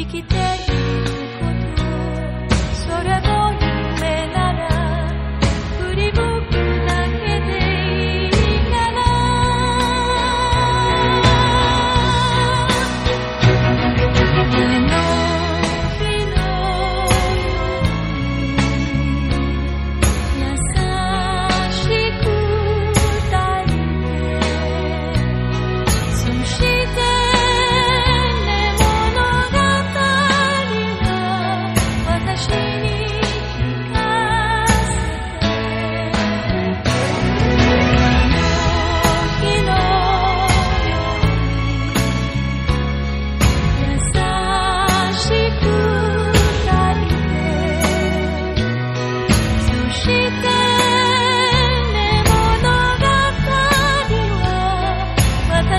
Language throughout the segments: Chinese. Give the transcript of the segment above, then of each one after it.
生きて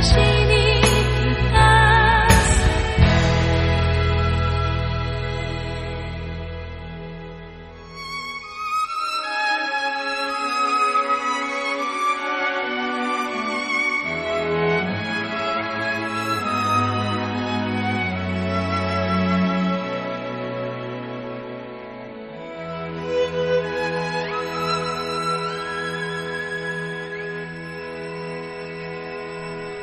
私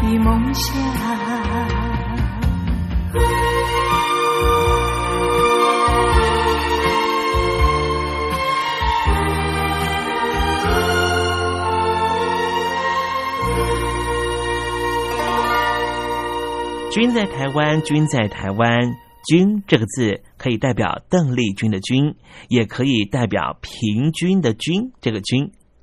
的梦想。君在台湾，君在台湾，君这个字可以代表邓丽君的君，也可以代表平均的均。这个均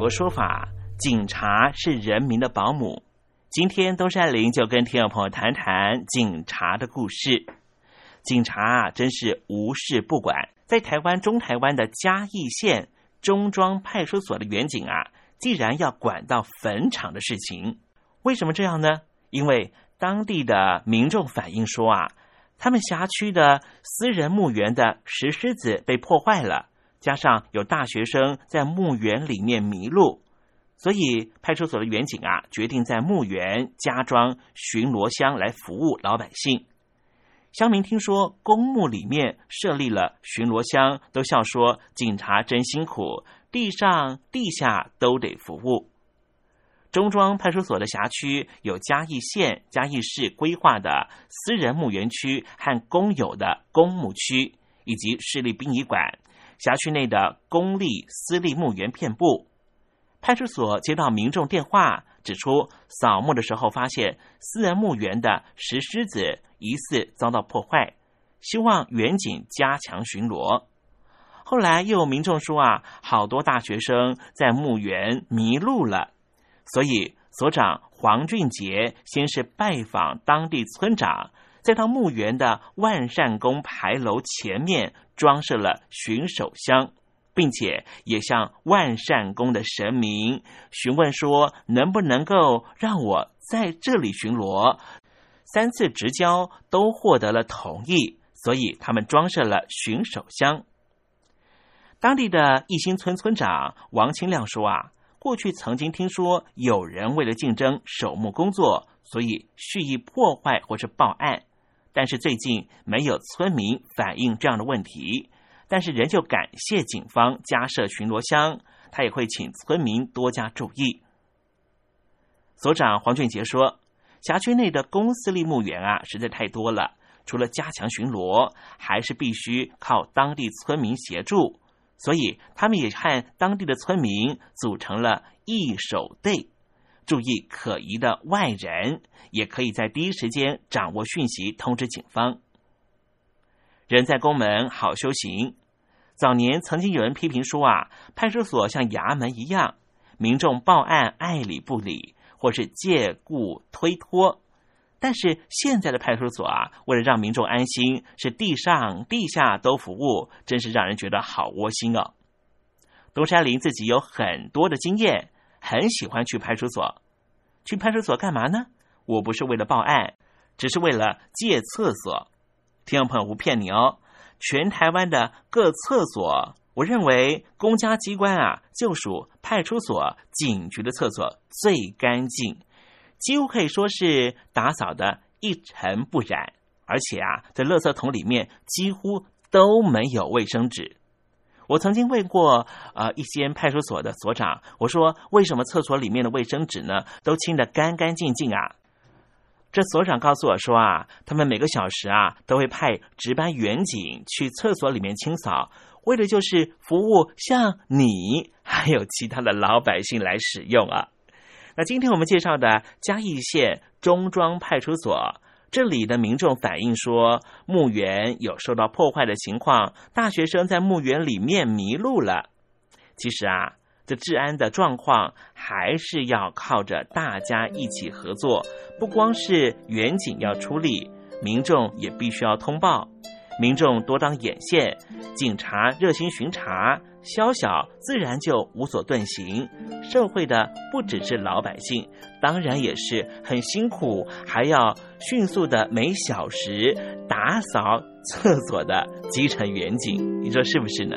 有个说法，警察是人民的保姆。今天东山林就跟听众朋友谈谈警察的故事。警察啊，真是无事不管。在台湾中台湾的嘉义县中庄派出所的远警啊，既然要管到坟场的事情，为什么这样呢？因为当地的民众反映说啊，他们辖区的私人墓园的石狮子被破坏了。加上有大学生在墓园里面迷路，所以派出所的员警啊，决定在墓园加装巡逻箱来服务老百姓。乡民听说公墓里面设立了巡逻箱，都笑说：“警察真辛苦，地上地下都得服务。”中庄派出所的辖区有嘉义县、嘉义市规划的私人墓园区和公有的公墓区，以及市立殡仪馆。辖区内的公立、私立墓园遍布。派出所接到民众电话，指出扫墓的时候发现私人墓园的石狮子疑似遭到破坏，希望远警加强巡逻。后来又有民众说啊，好多大学生在墓园迷路了，所以所长黄俊杰先是拜访当地村长。再到墓园的万善宫牌楼前面装设了巡守箱，并且也向万善宫的神明询问说，能不能够让我在这里巡逻？三次直交都获得了同意，所以他们装设了巡守箱。当地的义兴村村长王清亮说：“啊，过去曾经听说有人为了竞争守墓工作，所以蓄意破坏或是报案。”但是最近没有村民反映这样的问题，但是仍旧感谢警方加设巡逻箱，他也会请村民多加注意。所长黄俊杰说：“辖区内的公私立墓园啊，实在太多了，除了加强巡逻，还是必须靠当地村民协助，所以他们也和当地的村民组成了义守队。”注意可疑的外人，也可以在第一时间掌握讯息，通知警方。人在宫门好修行。早年曾经有人批评说啊，派出所像衙门一样，民众报案爱理不理，或是借故推脱。但是现在的派出所啊，为了让民众安心，是地上地下都服务，真是让人觉得好窝心哦。东山林自己有很多的经验。很喜欢去派出所，去派出所干嘛呢？我不是为了报案，只是为了借厕所。听众朋友，不骗你哦，全台湾的各厕所，我认为公家机关啊，就属派出所、警局的厕所最干净，几乎可以说是打扫的一尘不染，而且啊，在垃圾桶里面几乎都没有卫生纸。我曾经问过呃一些派出所的所长，我说为什么厕所里面的卫生纸呢都清得干干净净啊？这所长告诉我说啊，他们每个小时啊都会派值班员警去厕所里面清扫，为的就是服务像你还有其他的老百姓来使用啊。那今天我们介绍的嘉义县中庄派出所，这里的民众反映说，墓园有受到破坏的情况，大学生在墓园里面迷路了。其实啊。这治安的状况还是要靠着大家一起合作，不光是远景要出力，民众也必须要通报。民众多当眼线，警察热心巡查，宵小自然就无所遁形。社会的不只是老百姓，当然也是很辛苦，还要迅速的每小时打扫厕所的基层远景，你说是不是呢？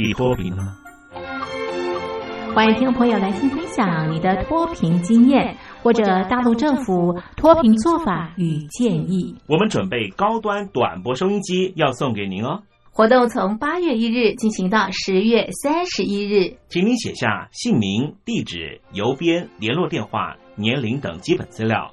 你脱贫了吗？欢迎听众朋友来信分享你的脱贫经验，或者大陆政府脱贫做法与建议。我们准备高端短波收音机要送给您哦。活动从八月一日进行到十月三十一日，请您写下姓名、地址、邮编、联络电话、年龄等基本资料。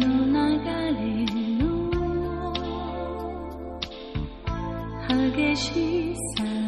流れの激しさ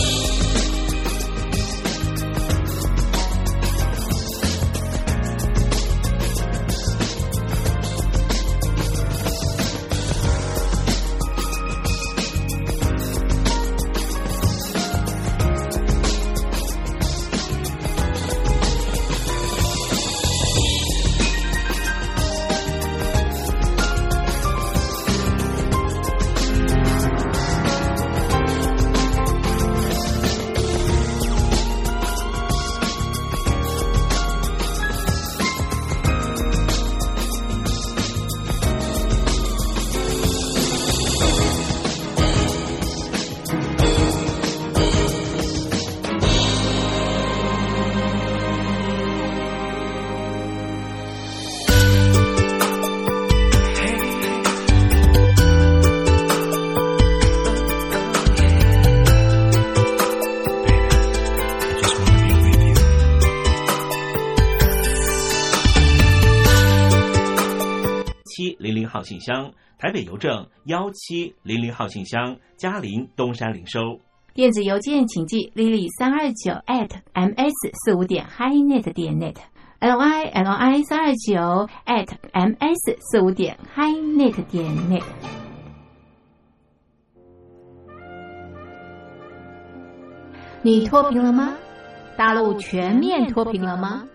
信箱，台北邮政幺七零零号信箱，嘉林东山零收。电子邮件请寄 lily 三二九 at ms 四五点 highnet 点 net。l y l i 三二九 at m s 四五点 hi net 点 net。你脱贫了吗？大陆全面脱贫了吗？